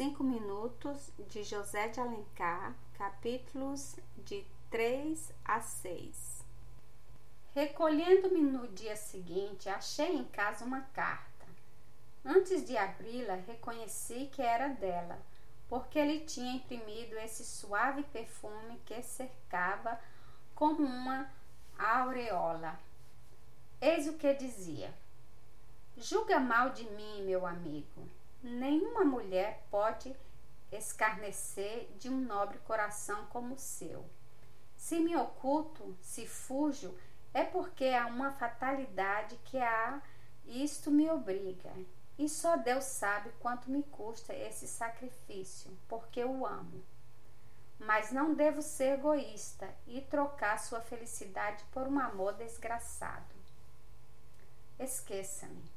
Cinco minutos de José de Alencar, capítulos de 3 a 6. Recolhendo-me no dia seguinte, achei em casa uma carta. Antes de abri-la, reconheci que era dela, porque ele tinha imprimido esse suave perfume que cercava como uma aureola. Eis o que dizia: Julga mal de mim, meu amigo Nenhuma mulher pode escarnecer de um nobre coração como o seu. Se me oculto, se fujo, é porque há uma fatalidade que há isto me obriga. E só Deus sabe quanto me custa esse sacrifício, porque o amo. Mas não devo ser egoísta e trocar sua felicidade por um amor desgraçado. Esqueça-me.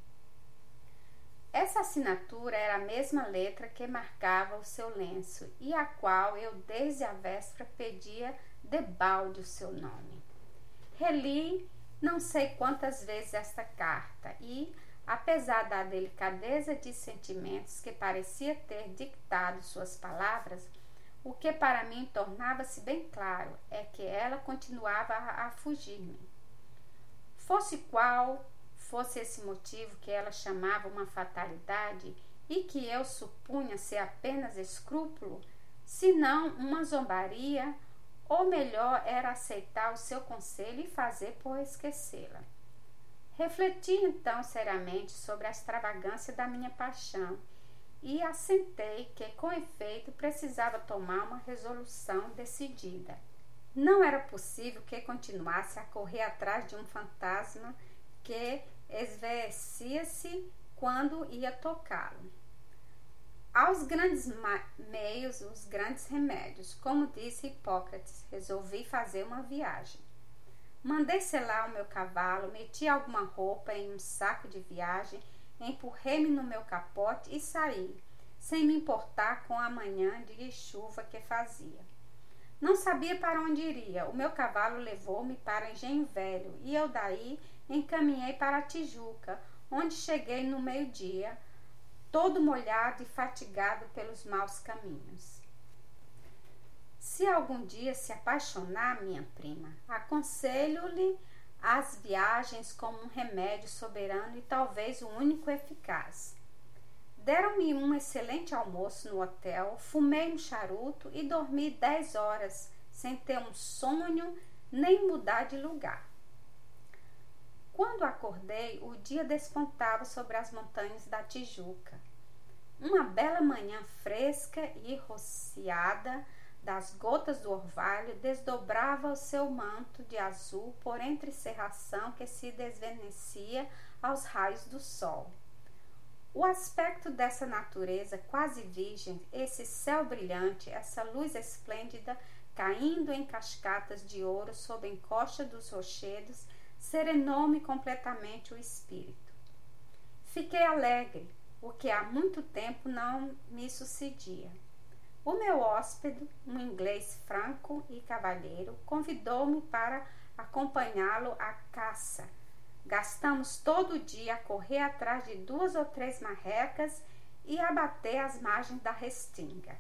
Essa assinatura era a mesma letra que marcava o seu lenço e a qual eu desde a véspera pedia debalde o seu nome. Reli não sei quantas vezes esta carta e, apesar da delicadeza de sentimentos que parecia ter dictado suas palavras, o que para mim tornava-se bem claro é que ela continuava a, a fugir-me. Fosse qual fosse esse motivo que ela chamava uma fatalidade e que eu supunha ser apenas escrúpulo, senão uma zombaria, ou melhor era aceitar o seu conselho e fazer por esquecê-la. Refleti então seriamente sobre a extravagância da minha paixão e assentei que, com efeito, precisava tomar uma resolução decidida. Não era possível que continuasse a correr atrás de um fantasma que esveecia-se quando ia tocá-lo. Aos grandes meios, os grandes remédios, como disse Hipócrates, resolvi fazer uma viagem. Mandei selar o meu cavalo, meti alguma roupa em um saco de viagem, empurrei-me no meu capote e saí, sem me importar com a manhã de chuva que fazia. Não sabia para onde iria. O meu cavalo levou-me para Engenho Velho e eu daí encaminhei para Tijuca, onde cheguei no meio-dia, todo molhado e fatigado pelos maus caminhos. Se algum dia se apaixonar, minha prima, aconselho-lhe as viagens como um remédio soberano e talvez o único eficaz. Deram-me um excelente almoço no hotel, fumei um charuto e dormi dez horas, sem ter um sonho nem mudar de lugar. Quando acordei, o dia despontava sobre as montanhas da Tijuca. Uma bela manhã fresca e rociada das gotas do orvalho desdobrava o seu manto de azul por entre cerração que se desvenecia aos raios do sol. O aspecto dessa natureza quase virgem, esse céu brilhante, essa luz esplêndida caindo em cascatas de ouro sob a encosta dos rochedos, serenou-me completamente o espírito. Fiquei alegre, o que há muito tempo não me sucedia. O meu hóspede, um inglês franco e cavalheiro, convidou-me para acompanhá-lo à caça. Gastamos todo o dia a correr atrás de duas ou três marrecas e a bater as margens da restinga.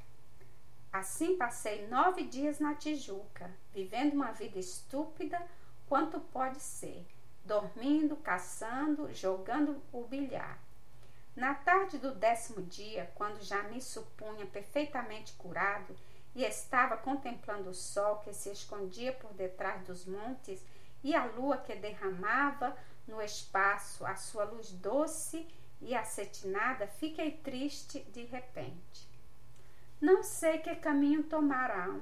Assim passei nove dias na Tijuca, vivendo uma vida estúpida, quanto pode ser, dormindo, caçando, jogando o bilhar. Na tarde do décimo dia, quando já me supunha perfeitamente curado e estava contemplando o sol que se escondia por detrás dos montes e a lua que derramava no espaço a sua luz doce e acetinada, fiquei triste de repente. Não sei que caminho tomarão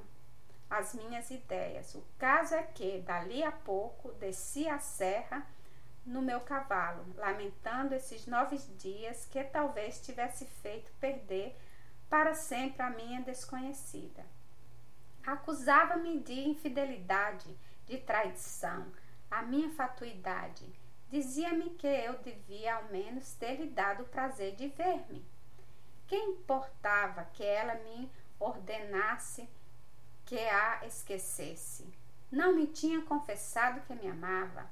as minhas ideias. O caso é que, dali a pouco, desci a serra no meu cavalo, lamentando esses nove dias que talvez tivesse feito perder para sempre a minha desconhecida. Acusava-me de infidelidade, de traição, a minha fatuidade. Dizia-me que eu devia ao menos ter lhe dado o prazer de ver-me. Quem importava que ela me ordenasse que a esquecesse. Não me tinha confessado que me amava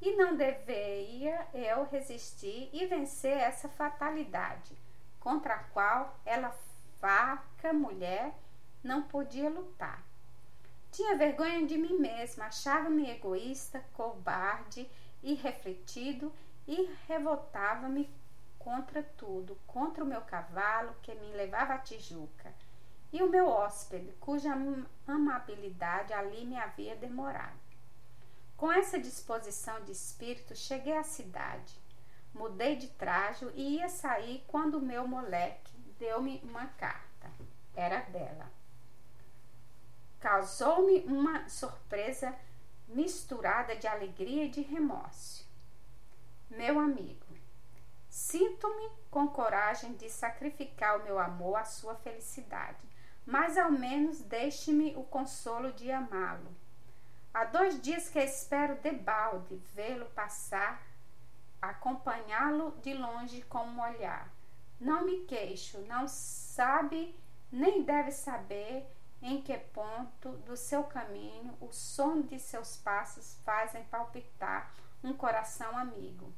e não deveria eu resistir e vencer essa fatalidade contra a qual ela outra mulher não podia lutar. Tinha vergonha de mim mesma, achava-me egoísta, cobarde, irrefletido e revoltava-me contra tudo, contra o meu cavalo que me levava à Tijuca e o meu hóspede, cuja amabilidade ali me havia demorado. Com essa disposição de espírito, cheguei à cidade. Mudei de trajo e ia sair quando o meu moleque deu-me uma carta. Era dela. Causou-me uma surpresa misturada de alegria e de remorso. Meu amigo, sinto-me com coragem de sacrificar o meu amor à sua felicidade, mas ao menos deixe-me o consolo de amá-lo. Há dois dias que espero debalde vê-lo passar, acompanhá-lo de longe com um olhar. Não me queixo, não sabe nem deve saber em que ponto do seu caminho o som de seus passos fazem palpitar um coração amigo.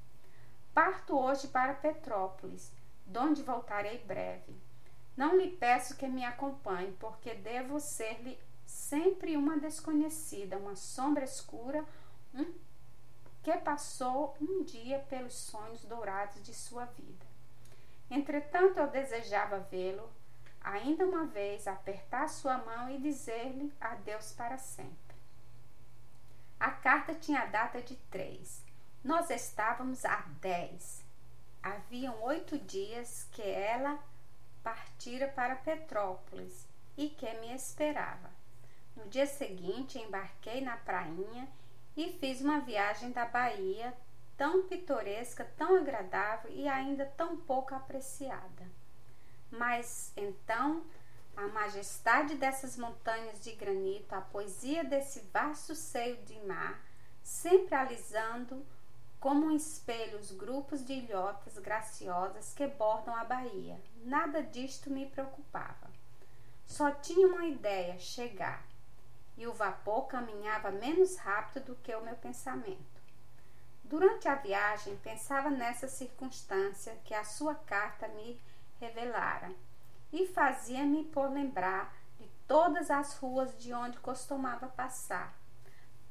Parto hoje para Petrópolis, donde voltarei breve. Não lhe peço que me acompanhe, porque devo ser-lhe sempre uma desconhecida, uma sombra escura, um que passou um dia pelos sonhos dourados de sua vida. Entretanto, eu desejava vê-lo ainda uma vez, apertar sua mão e dizer-lhe adeus para sempre. A carta tinha data de três. Nós estávamos a dez. Haviam oito dias que ela partira para Petrópolis e que me esperava. No dia seguinte, embarquei na prainha e fiz uma viagem da Bahia tão pitoresca, tão agradável e ainda tão pouco apreciada. Mas então a majestade dessas montanhas de granito, a poesia desse vasto seio de mar, sempre alisando como um espelho os grupos de ilhotas graciosas que bordam a baía. Nada disto me preocupava. Só tinha uma ideia: chegar e o vapor caminhava menos rápido do que o meu pensamento. Durante a viagem, pensava nessa circunstância que a sua carta me revelara e fazia-me por lembrar de todas as ruas de onde costumava passar,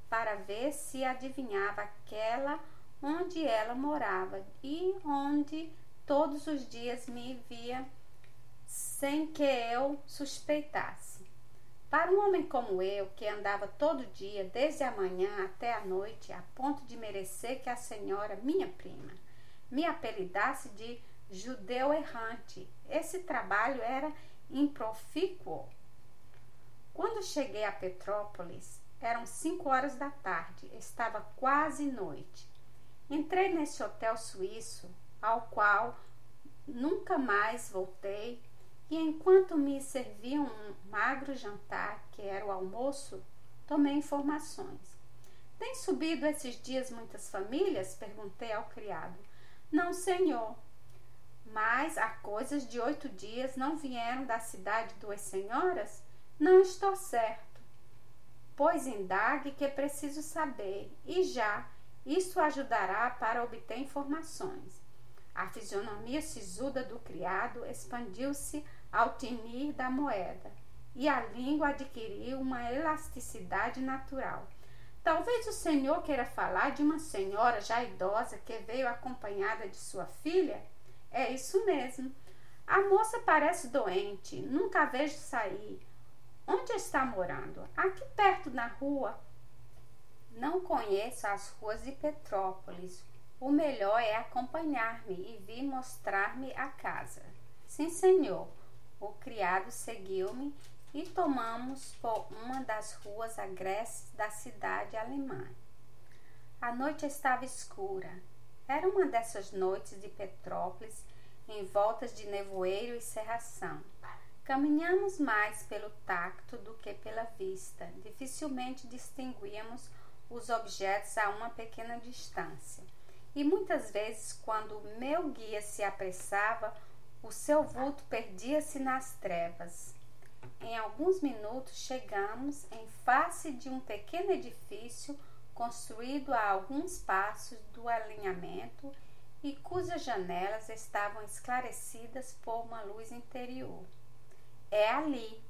para ver se adivinhava aquela onde ela morava e onde todos os dias me via sem que eu suspeitasse. Para um homem como eu, que andava todo dia, desde a manhã até a noite, a ponto de merecer que a senhora, minha prima, me apelidasse de judeu errante, esse trabalho era improfícuo. Quando cheguei a Petrópolis, eram cinco horas da tarde, estava quase noite. Entrei nesse hotel suíço, ao qual nunca mais voltei e enquanto me serviam um magro jantar, que era o almoço, tomei informações. Tem subido esses dias muitas famílias? perguntei ao criado. Não, senhor. Mas há coisas de oito dias não vieram da cidade duas senhoras? Não estou certo. Pois indague que preciso saber, e já, isso ajudará para obter informações. A fisionomia sisuda do criado expandiu-se ao tinir da moeda, e a língua adquiriu uma elasticidade natural. Talvez o senhor queira falar de uma senhora já idosa que veio acompanhada de sua filha? É isso mesmo. A moça parece doente, nunca a vejo sair. Onde está morando? Aqui perto na rua. Não conheço as ruas de Petrópolis. O melhor é acompanhar-me e vir mostrar-me a casa. Sim, senhor. O criado seguiu-me e tomamos por uma das ruas agrestes da cidade alemã. A noite estava escura. Era uma dessas noites de Petrópolis, em voltas de nevoeiro e serração. Caminhamos mais pelo tacto do que pela vista. Dificilmente distinguíamos os objetos a uma pequena distância. E muitas vezes, quando meu guia se apressava, o seu vulto perdia-se nas trevas. Em alguns minutos chegamos em face de um pequeno edifício construído a alguns passos do alinhamento e cujas janelas estavam esclarecidas por uma luz interior. É ali.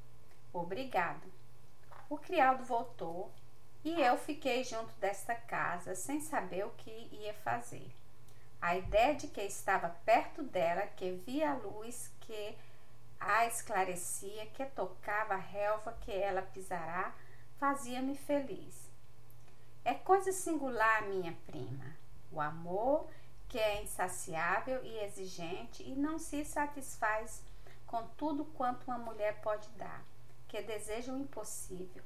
Obrigado. O criado voltou e eu fiquei junto desta casa sem saber o que ia fazer. A ideia de que estava perto dela, que via a luz que a esclarecia, que tocava a relva que ela pisará, fazia-me feliz. É coisa singular, minha prima, o amor que é insaciável e exigente e não se satisfaz com tudo quanto uma mulher pode dar, que deseja o impossível.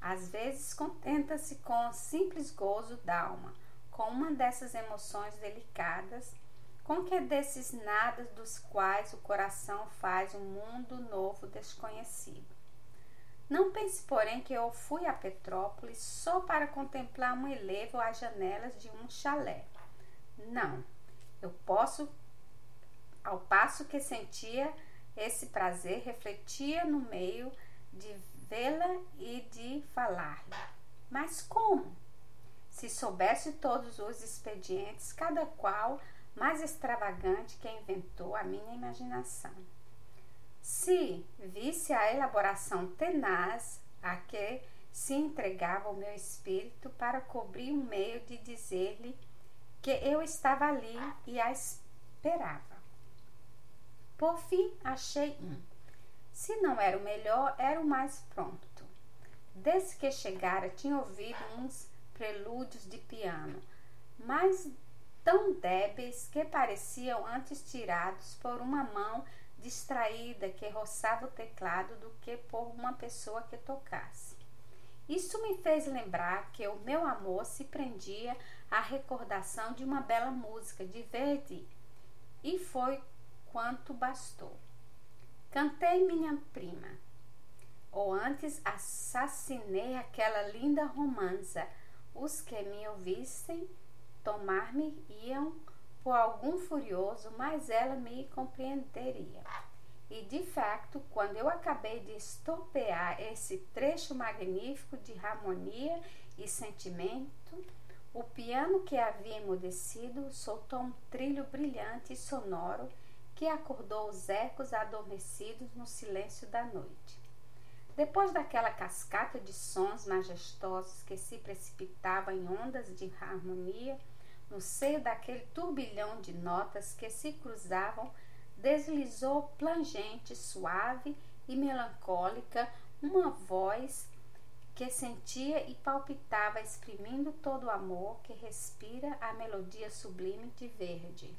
Às vezes contenta-se com o simples gozo da alma, com uma dessas emoções delicadas, com que desses nada dos quais o coração faz um mundo novo desconhecido. Não pense, porém, que eu fui a Petrópolis só para contemplar um elevo às janelas de um chalé. Não, eu posso, ao passo que sentia esse prazer, refletia no meio de vê-la e de falar-lhe. Mas como? Se soubesse todos os expedientes, cada qual mais extravagante que inventou a minha imaginação. Se visse a elaboração tenaz a que se entregava o meu espírito para cobrir um meio de dizer-lhe que eu estava ali e a esperava. Por fim, achei um. Se não era o melhor, era o mais pronto. Desde que chegara, tinha ouvido uns prelúdios de piano, mas tão débeis que pareciam antes tirados por uma mão distraída que roçava o teclado do que por uma pessoa que tocasse. Isso me fez lembrar que o meu amor se prendia à recordação de uma bela música de Verdi, e foi quanto bastou. Cantei minha prima, ou antes assassinei aquela linda romanza. Os que me ouvissem tomar-me iam por algum furioso, mas ela me compreenderia. E de fato, quando eu acabei de estopear esse trecho magnífico de harmonia e sentimento, o piano que havia emudecido soltou um trilho brilhante e sonoro que acordou os ecos adormecidos no silêncio da noite. Depois daquela cascata de sons majestosos que se precipitava em ondas de harmonia, no seio daquele turbilhão de notas que se cruzavam, deslizou plangente, suave e melancólica uma voz que sentia e palpitava, exprimindo todo o amor que respira a melodia sublime de verde.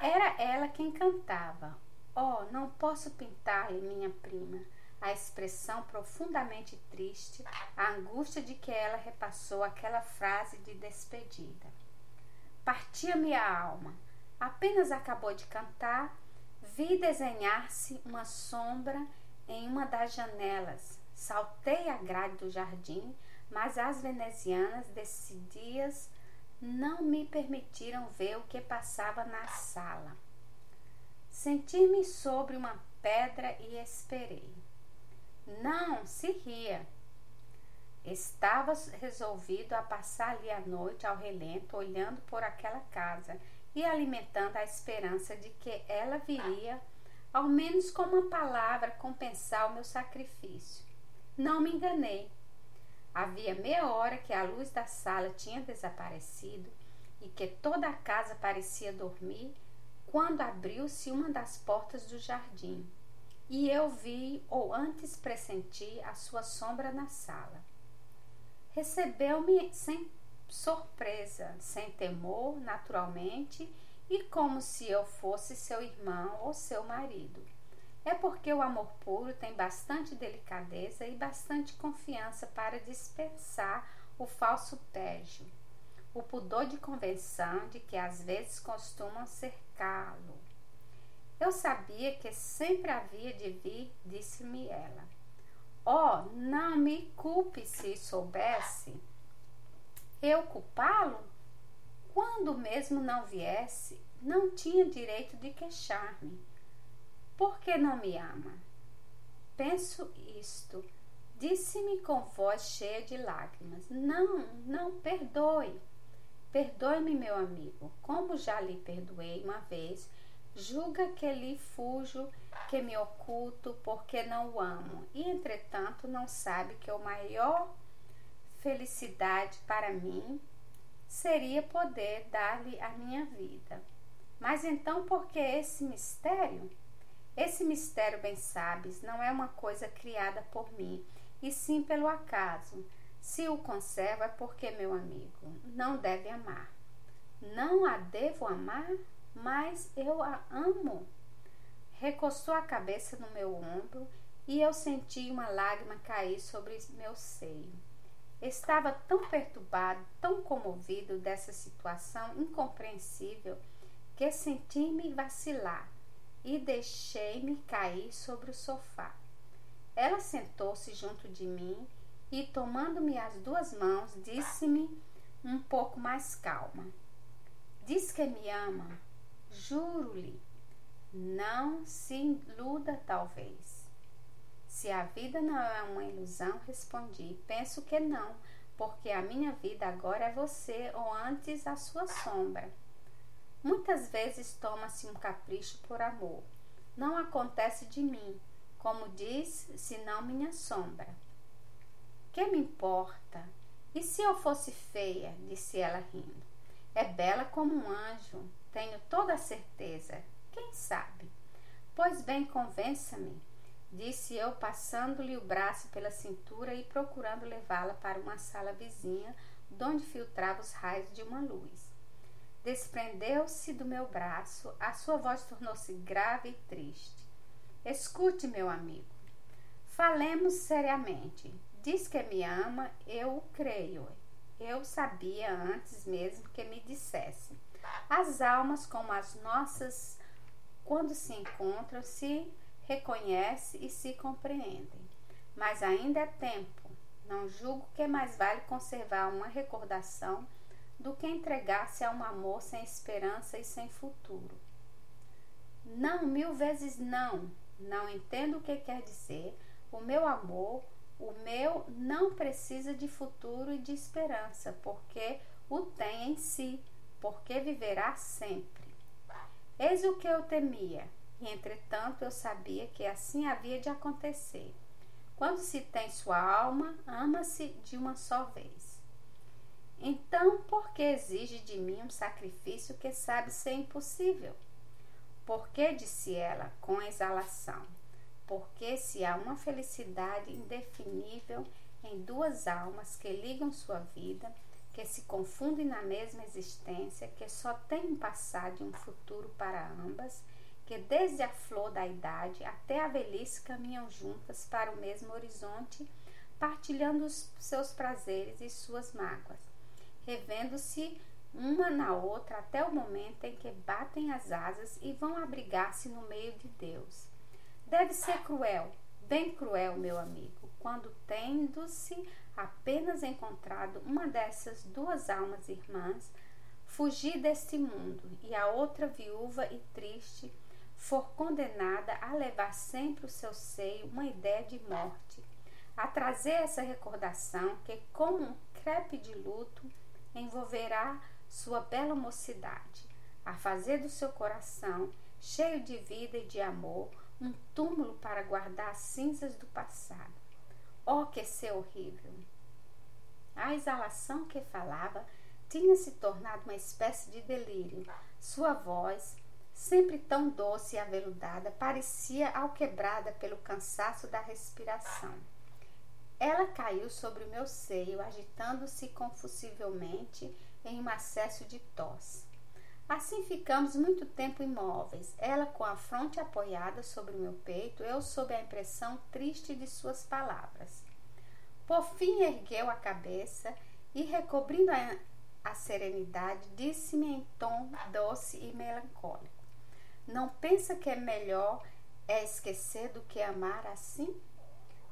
Era ela quem cantava. Oh, não posso pintar-lhe, minha prima, a expressão profundamente triste, a angústia de que ela repassou aquela frase de despedida. Partia-me a alma. Apenas acabou de cantar, vi desenhar-se uma sombra em uma das janelas. Saltei a grade do jardim, mas as venezianas desses dias não me permitiram ver o que passava na sala. Senti-me sobre uma pedra e esperei. Não, se ria. Estava resolvido a passar ali a noite ao relento, olhando por aquela casa e alimentando a esperança de que ela viria, ao menos com uma palavra, compensar o meu sacrifício. Não me enganei. Havia meia hora que a luz da sala tinha desaparecido e que toda a casa parecia dormir, quando abriu-se uma das portas do jardim, e eu vi, ou antes pressenti, a sua sombra na sala recebeu-me sem surpresa, sem temor, naturalmente, e como se eu fosse seu irmão ou seu marido. É porque o amor puro tem bastante delicadeza e bastante confiança para dispensar o falso pégio, o pudor de convenção de que às vezes costumam cercá-lo. Eu sabia que sempre havia de vir, disse-me ela. Oh, não me culpe se soubesse. Eu culpá-lo? Quando mesmo não viesse, não tinha direito de queixar-me. Por que não me ama? Penso isto. Disse-me com voz cheia de lágrimas: Não, não, perdoe. Perdoe-me, meu amigo. Como já lhe perdoei uma vez, Julga que lhe fujo, que me oculto, porque não o amo, e entretanto não sabe que o maior felicidade para mim seria poder dar-lhe a minha vida. Mas então, por que esse mistério? Esse mistério, bem sabes, não é uma coisa criada por mim, e sim pelo acaso. Se o conserva é porque, meu amigo, não deve amar. Não a devo amar, mas eu a amo. Recostou a cabeça no meu ombro e eu senti uma lágrima cair sobre meu seio. Estava tão perturbado, tão comovido dessa situação incompreensível, que senti-me vacilar e deixei-me cair sobre o sofá. Ela sentou-se junto de mim e, tomando-me as duas mãos, disse-me um pouco mais calma: Diz que me ama, juro-lhe. Não se iluda, talvez. Se a vida não é uma ilusão, respondi: Penso que não, porque a minha vida agora é você ou antes a sua sombra. Muitas vezes toma-se um capricho por amor. Não acontece de mim, como diz, senão minha sombra. Que me importa? E se eu fosse feia? disse ela rindo. É bela como um anjo, tenho toda a certeza. Quem sabe? Pois bem, convença-me disse eu, passando-lhe o braço pela cintura e procurando levá-la para uma sala vizinha, donde filtrava os raios de uma luz. Desprendeu-se do meu braço, a sua voz tornou-se grave e triste. Escute, meu amigo. Falemos seriamente. Diz que me ama, eu o creio. Eu sabia antes mesmo que me dissesse. As almas como as nossas, quando se encontram, se reconhece e se compreendem. Mas ainda é tempo. Não julgo que mais vale conservar uma recordação do que entregar-se a um amor sem esperança e sem futuro. Não, mil vezes não. Não entendo o que quer dizer. O meu amor, o meu não precisa de futuro e de esperança, porque o tem em si, porque viverá sempre. Eis o que eu temia e entretanto eu sabia que assim havia de acontecer. Quando se tem sua alma, ama-se de uma só vez. Então, por que exige de mim um sacrifício que sabe ser impossível? Porque, disse ela com exalação, porque se há uma felicidade indefinível em duas almas que ligam sua vida, que se confundem na mesma existência, que só tem um passado e um futuro para ambas, que desde a flor da idade até a velhice caminham juntas para o mesmo horizonte, partilhando os seus prazeres e suas mágoas, revendo-se uma na outra até o momento em que batem as asas e vão abrigar-se no meio de Deus. Deve ser cruel, bem cruel, meu amigo, quando tendo-se apenas encontrado uma dessas duas almas irmãs, fugir deste mundo e a outra viúva e triste for condenada a levar sempre o seu seio uma ideia de morte, a trazer essa recordação que, como um crepe de luto, envolverá sua bela mocidade, a fazer do seu coração, cheio de vida e de amor, um túmulo para guardar as cinzas do passado. Oh, que ser horrível! A exalação que falava tinha se tornado uma espécie de delírio. Sua voz, sempre tão doce e aveludada, parecia alquebrada pelo cansaço da respiração. Ela caiu sobre o meu seio, agitando-se confusivelmente em um acesso de tosse. Assim ficamos muito tempo imóveis, ela com a fronte apoiada sobre o meu peito, eu sob a impressão triste de suas palavras. Por fim ergueu a cabeça e, recobrindo a, a serenidade, disse-me em tom doce e melancólico: não pensa que é melhor é esquecer do que amar assim?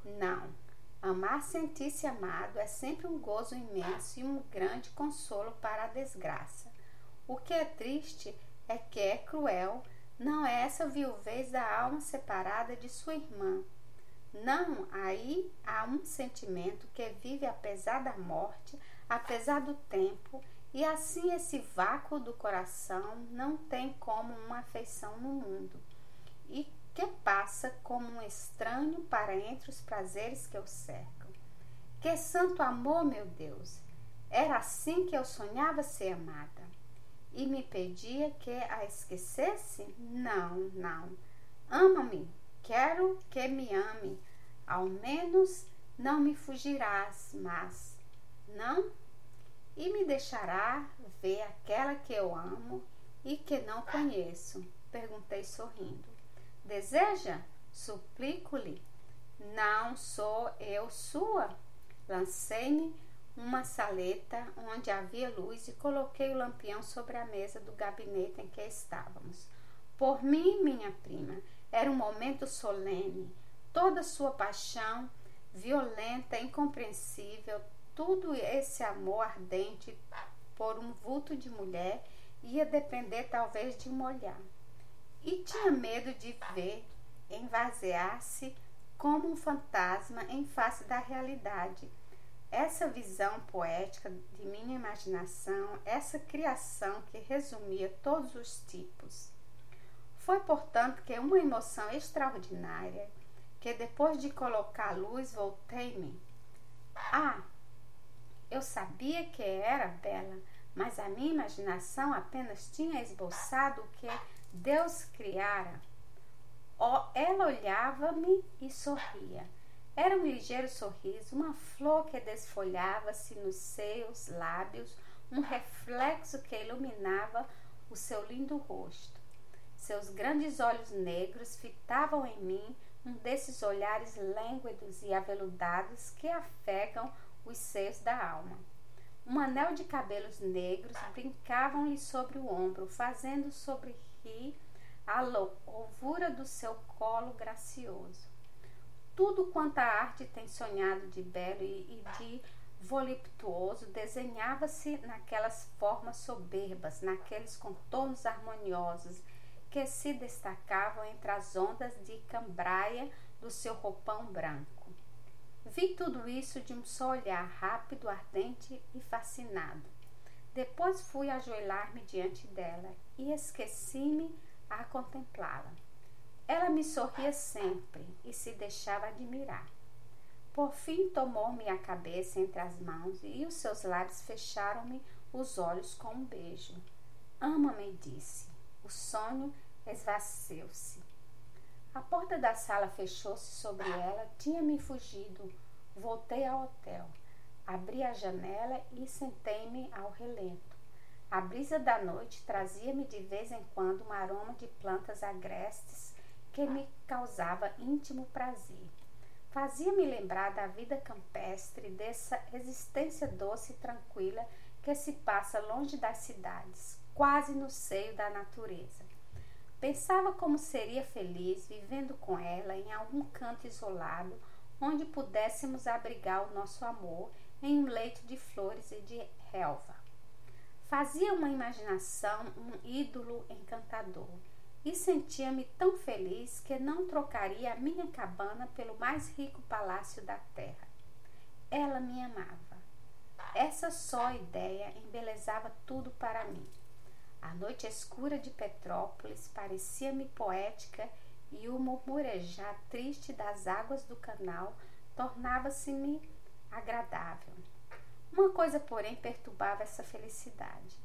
Não. Amar sentir-se amado é sempre um gozo imenso e um grande consolo para a desgraça. O que é triste é que é cruel, não é essa viuvez da alma separada de sua irmã. Não, aí há um sentimento que vive apesar da morte, apesar do tempo, E assim esse vácuo do coração não tem como uma afeição no mundo, e que passa como um estranho para entre os prazeres que o cercam. Que santo amor, meu Deus! Era assim que eu sonhava ser amada. E me pedia que a esquecesse? Não, não. Ama-me, quero que me ame. Ao menos não me fugirás, mas não? E me deixará ver aquela que eu amo e que não conheço? Perguntei sorrindo. Deseja? Suplico-lhe. Não sou eu sua. Lancei-me uma saleta onde havia luz e coloquei o lampião sobre a mesa do gabinete em que estávamos. Por mim, minha prima, era um momento solene. Toda sua paixão, violenta, incompreensível, tudo esse amor ardente por um vulto de mulher ia depender talvez de um olhar. E tinha medo de ver envaziar-se como um fantasma em face da realidade essa visão poética de minha imaginação, essa criação que resumia todos os tipos. Foi, portanto, que uma emoção extraordinária, que depois de colocar a luz, voltei-me. Ah, eu sabia que era bela, mas a minha imaginação apenas tinha esboçado o que Deus criara. Oh, ela olhava-me e sorria. Era um ligeiro sorriso, uma flor que desfolhava-se nos seus lábios, um reflexo que iluminava o seu lindo rosto. Seus grandes olhos negros fitavam em mim um desses olhares lânguidos e aveludados que afegam os seios da alma. Um anel de cabelos negros brincavam-lhe sobre o ombro, fazendo sobre rir a louvura do seu colo gracioso tudo quanto a arte tem sonhado de belo e, de voluptuoso desenhava-se naquelas formas soberbas, naqueles contornos harmoniosos que se destacavam entre as ondas de cambraia do seu roupão branco. Vi tudo isso de um só olhar rápido, ardente e fascinado. Depois fui ajoelhar-me diante dela e esqueci-me a contemplá-la. Ela me sorria sempre e se deixava admirar. Por fim, tomou-me a cabeça entre as mãos e os seus lábios fecharam-me os olhos com um beijo. Ama-me, disse. O sonho esvaceu-se. A porta da sala fechou-se sobre ela, tinha-me fugido. Voltei ao hotel. Abri a janela e sentei-me ao relento. A brisa da noite trazia-me de vez em quando um aroma de plantas agrestes que me causava íntimo prazer. Fazia-me lembrar da vida campestre, dessa existência doce e tranquila que se passa longe das cidades, quase no seio da natureza. Pensava como seria feliz vivendo com ela em algum canto isolado, onde pudéssemos abrigar o nosso amor em um leito de flores e de relva. Fazia uma imaginação um ídolo encantador e sentia-me tão feliz que não trocaria a minha cabana pelo mais rico palácio da terra. Ela me amava. Essa só ideia embelezava tudo para mim. A noite escura de Petrópolis parecia-me poética e o murmurejar triste das águas do canal tornava-se-me agradável. Uma coisa, porém, perturbava essa felicidade.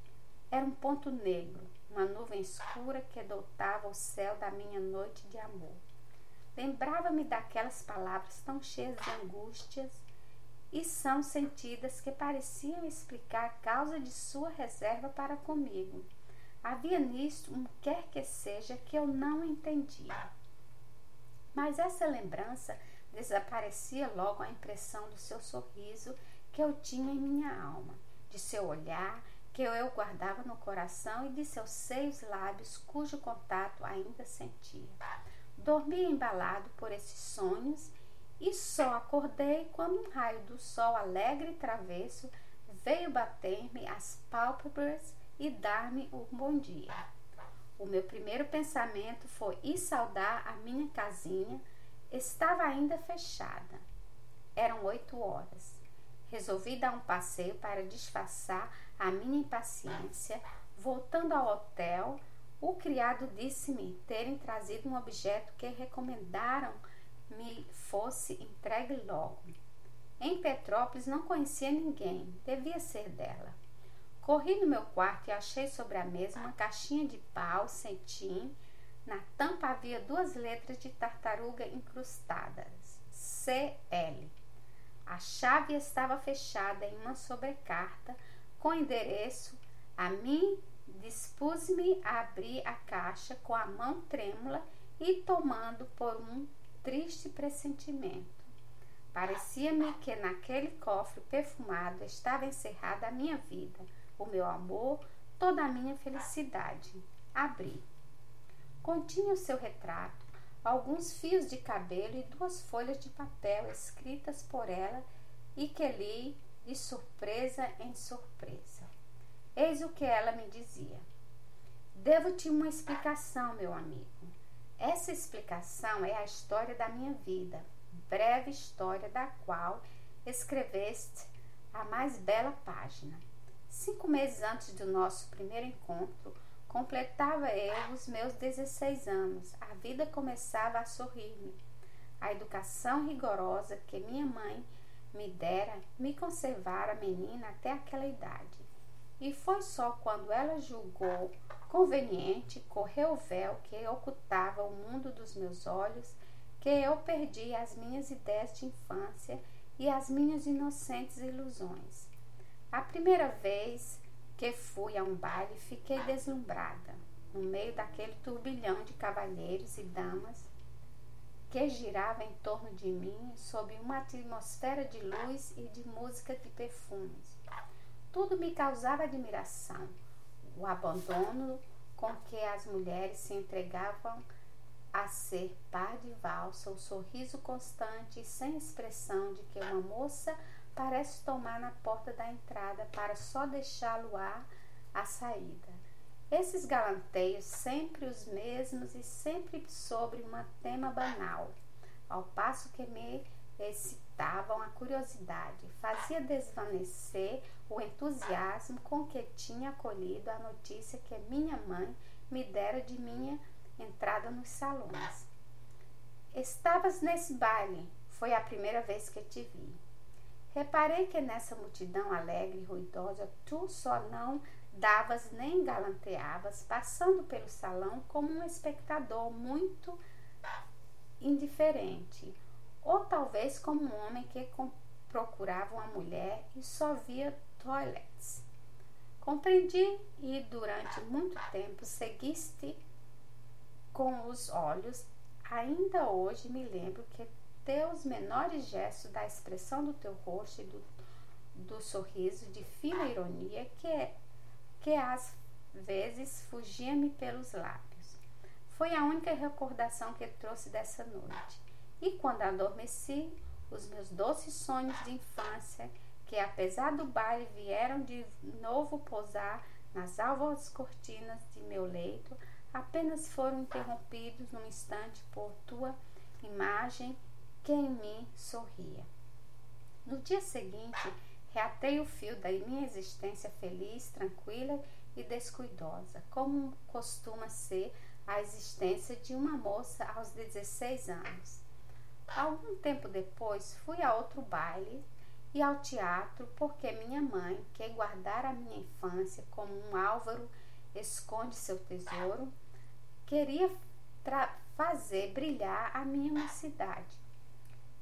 Era um ponto negro, uma nuvem escura que dotava o céu da minha noite de amor. Lembrava-me daquelas palavras tão cheias de angústias e são sentidas que pareciam explicar a causa de sua reserva para comigo. Havia nisto um quer que seja que eu não entendia. Mas essa lembrança desaparecia logo a impressão do seu sorriso que eu tinha em minha alma, de seu olhar, que eu guardava no coração e de seus seios lábios, cujo contato ainda sentia. Dormi embalado por esses sonhos e só acordei quando um raio do sol alegre e travesso veio bater-me as pálpebras e dar-me um bom dia. O meu primeiro pensamento foi ir saudar a minha casinha. Estava ainda fechada. Eram oito horas. Resolvi dar um passeio para disfarçar a minha impaciência. Voltando ao hotel, o criado disse-me terem trazido um objeto que recomendaram me fosse entregue logo. Em Petrópolis não conhecia ninguém, devia ser dela. Corri no meu quarto e achei sobre a mesa uma caixinha de pau, cetim. Na tampa havia duas letras de tartaruga incrustadas: CL. A chave estava fechada em uma sobrecarta com endereço. A mim dispus-me a abrir a caixa com a mão trêmula e tomando por um triste pressentimento. Parecia-me que naquele cofre perfumado estava encerrada a minha vida, o meu amor, toda a minha felicidade. Abri. Continha o seu retrato, alguns fios de cabelo e duas folhas de papel escritas por ela e que li de surpresa em surpresa. Eis o que ela me dizia: Devo-te uma explicação, meu amigo. Essa explicação é a história da minha vida, breve história da qual escreveste a mais bela página. Cinco meses antes do nosso primeiro encontro, completava eu os meus 16 anos. A vida começava a sorrir-me. A educação rigorosa que minha mãe me dera me conservara menina até aquela idade. E foi só quando ela julgou conveniente correr o véu que ocultava o mundo dos meus olhos que eu perdi as minhas ideias de infância e as minhas inocentes ilusões. A primeira vez que fui a um baile, fiquei deslumbrada, no meio daquele turbilhão de cavalheiros e damas que girava em torno de mim sob uma atmosfera de luz e de música de perfumes. Tudo me causava admiração o abandono com que as mulheres se entregavam a ser par de valsa, o sorriso constante e sem expressão de que uma moça parece tomar na porta da entrada para só deixá-lo a saída. Esses galanteios sempre os mesmos e sempre sobre um tema banal, ao passo que me excitavam a curiosidade, fazia desvanecer o entusiasmo com que tinha acolhido a notícia que minha mãe me dera de minha entrada nos salões. Estavas nesse baile, foi a primeira vez que te vi. Reparei que nessa multidão alegre e ruidosa tu só não davas nem galanteavas, passando pelo salão como um espectador muito indiferente, ou talvez como um homem que procurava uma mulher e só via toilets. Compreendi e durante muito tempo seguiste com os olhos. Ainda hoje me lembro que teus menores gestos da expressão do teu rosto e do, do sorriso de fina ironia que, que às vezes fugia-me pelos lábios. Foi a única recordação que trouxe dessa noite. E quando adormeci, os meus doces sonhos de infância, que apesar do baile vieram de novo pousar nas alvas cortinas de meu leito, apenas foram interrompidos num instante por tua imagem que em mim sorria. No dia seguinte, reatei o fio da minha existência feliz, tranquila e descuidosa, como costuma ser a existência de uma moça aos 16 anos. Algum tempo depois, fui a outro baile e ao teatro porque minha mãe, que guardara a minha infância como um Álvaro esconde seu tesouro, queria fazer brilhar a minha mocidade.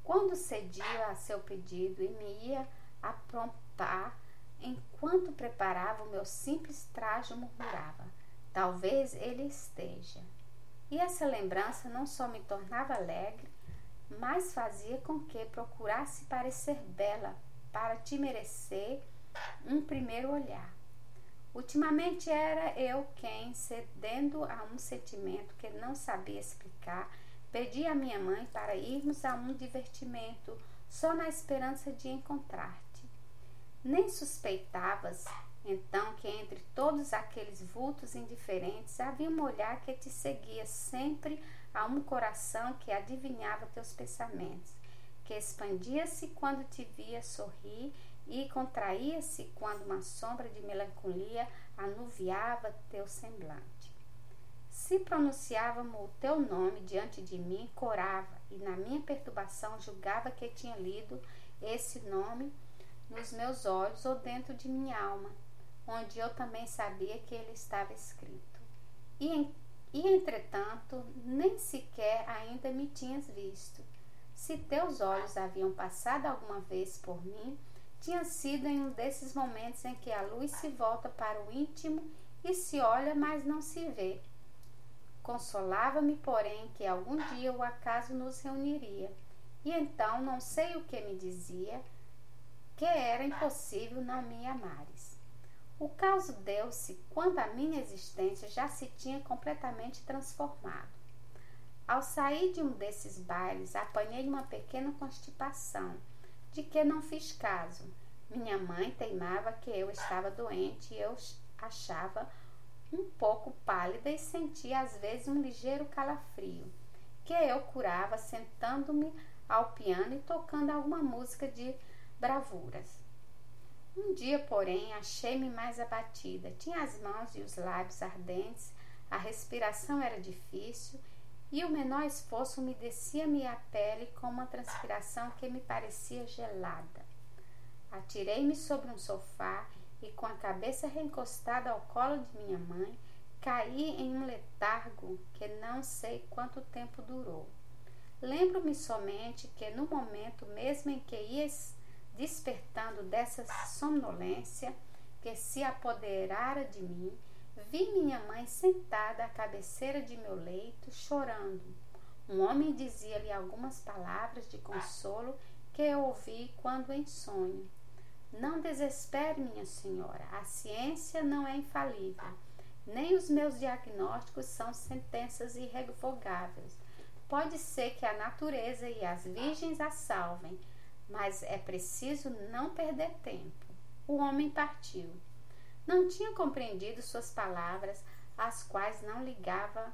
Quando cedia a seu pedido e me ia aprontar, enquanto preparava o meu simples traje, murmurava: Talvez ele esteja. E essa lembrança não só me tornava alegre, mas fazia com que procurasse parecer bela para te merecer um primeiro olhar. Ultimamente era eu quem, cedendo a um sentimento que não sabia explicar, pedi a minha mãe para irmos a um divertimento só na esperança de encontrar-te. Nem suspeitavas, então, que entre todos aqueles vultos indiferentes havia um olhar que te seguia sempre a um coração que adivinhava teus pensamentos, que expandia-se quando te via sorrir e contraía-se quando uma sombra de melancolia anuviava teu semblante. Se pronunciávamos o teu nome diante de mim, corava, e na minha perturbação julgava que tinha lido esse nome nos meus olhos ou dentro de minha alma, onde eu também sabia que ele estava escrito. E, e entretanto, nem sequer ainda me tinhas visto. Se teus olhos haviam passado alguma vez por mim, tinha sido em um desses momentos em que a luz se volta para o íntimo e se olha, mas não se vê. Consolava-me, porém, que algum dia o acaso nos reuniria, e então não sei o que me dizia, que era impossível não me amares. O caso deu-se quando a minha existência já se tinha completamente transformado. Ao sair de um desses bailes, apanhei uma pequena constipação, de que não fiz caso. Minha mãe teimava que eu estava doente e eu achava um pouco pálida e sentia às vezes um ligeiro calafrio, que eu curava sentando-me ao piano e tocando alguma música de bravuras. Um dia, porém, achei-me mais abatida. Tinha as mãos e os lábios ardentes, a respiração era difícil e o menor esforço me descia-me a pele com uma transpiração que me parecia gelada. Atirei-me sobre um sofá e, com a cabeça reencostada ao colo de minha mãe, caí em um letargo que não sei quanto tempo durou. Lembro-me somente que, no momento mesmo em que ia despertando dessa sonolência que se apoderara de mim, vi minha mãe sentada à cabeceira de meu leito, chorando. Um homem dizia-lhe algumas palavras de consolo que eu ouvi quando em sonho. Não desespere, minha senhora, a ciência não é infalível, nem os meus diagnósticos são sentenças irrevogáveis. Pode ser que a natureza e as virgens a salvem, mas é preciso não perder tempo. O homem partiu. Não tinha compreendido suas palavras, às quais não ligava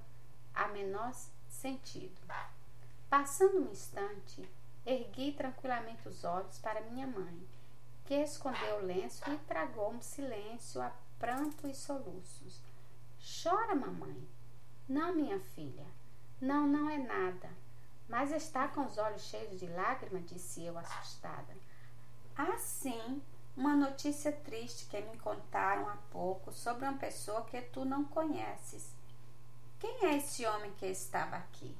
a menor sentido. Passando um instante, ergui tranquilamente os olhos para minha mãe, que escondeu o lenço e tragou um silêncio a pranto e soluços. Chora, mamãe. Não, minha filha. Não, não é nada. Mas está com os olhos cheios de lágrimas, disse eu, assustada. Ah, sim, uma notícia triste que me contaram há pouco sobre uma pessoa que tu não conheces. Quem é esse homem que estava aqui?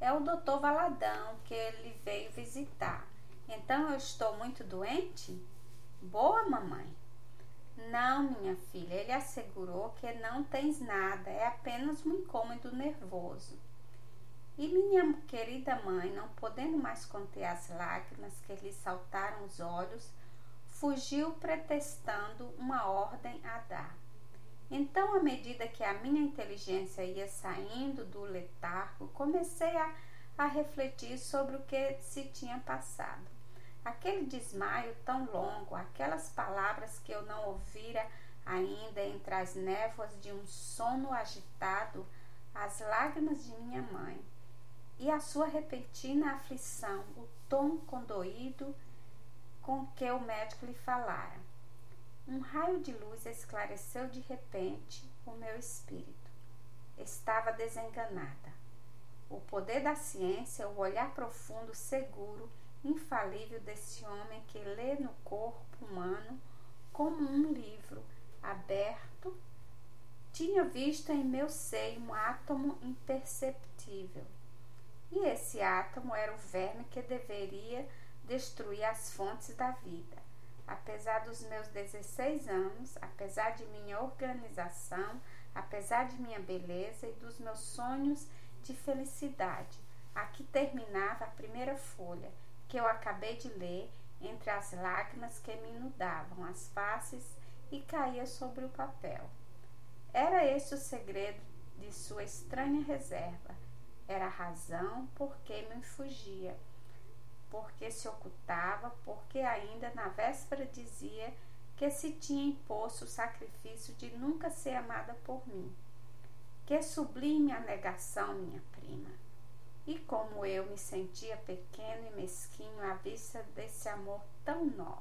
É o doutor Valadão que ele veio visitar. Então eu estou muito doente? Boa, mamãe. Não, minha filha, ele assegurou que não tens nada, é apenas um incômodo nervoso. E minha querida mãe, não podendo mais conter as lágrimas que lhe saltaram os olhos, fugiu pretextando uma ordem a dar. Então, à medida que a minha inteligência ia saindo do letargo, comecei a, a refletir sobre o que se tinha passado. Aquele desmaio tão longo, aquelas palavras que eu não ouvira ainda entre as névoas de um sono agitado, as lágrimas de minha mãe e a sua repentina aflição, o tom condoído com que o médico lhe falara. Um raio de luz esclareceu de repente o meu espírito. Estava desenganada. O poder da ciência, o olhar profundo, seguro, infalível desse homem que lê no corpo humano como um livro aberto, tinha visto em meu seio um átomo imperceptível e esse átomo era o verme que deveria destruir as fontes da vida. Apesar dos meus 16 anos, apesar de minha organização, apesar de minha beleza e dos meus sonhos de felicidade, aqui terminava a primeira folha que eu acabei de ler entre as lágrimas que me inundavam as faces e caía sobre o papel. Era este o segredo de sua estranha reserva era a razão por que me fugia, porque se ocultava, porque ainda na véspera dizia que se tinha imposto o sacrifício de nunca ser amada por mim. Que sublime a negação, minha prima. E como eu me sentia pequeno e mesquinho à vista desse amor tão novo.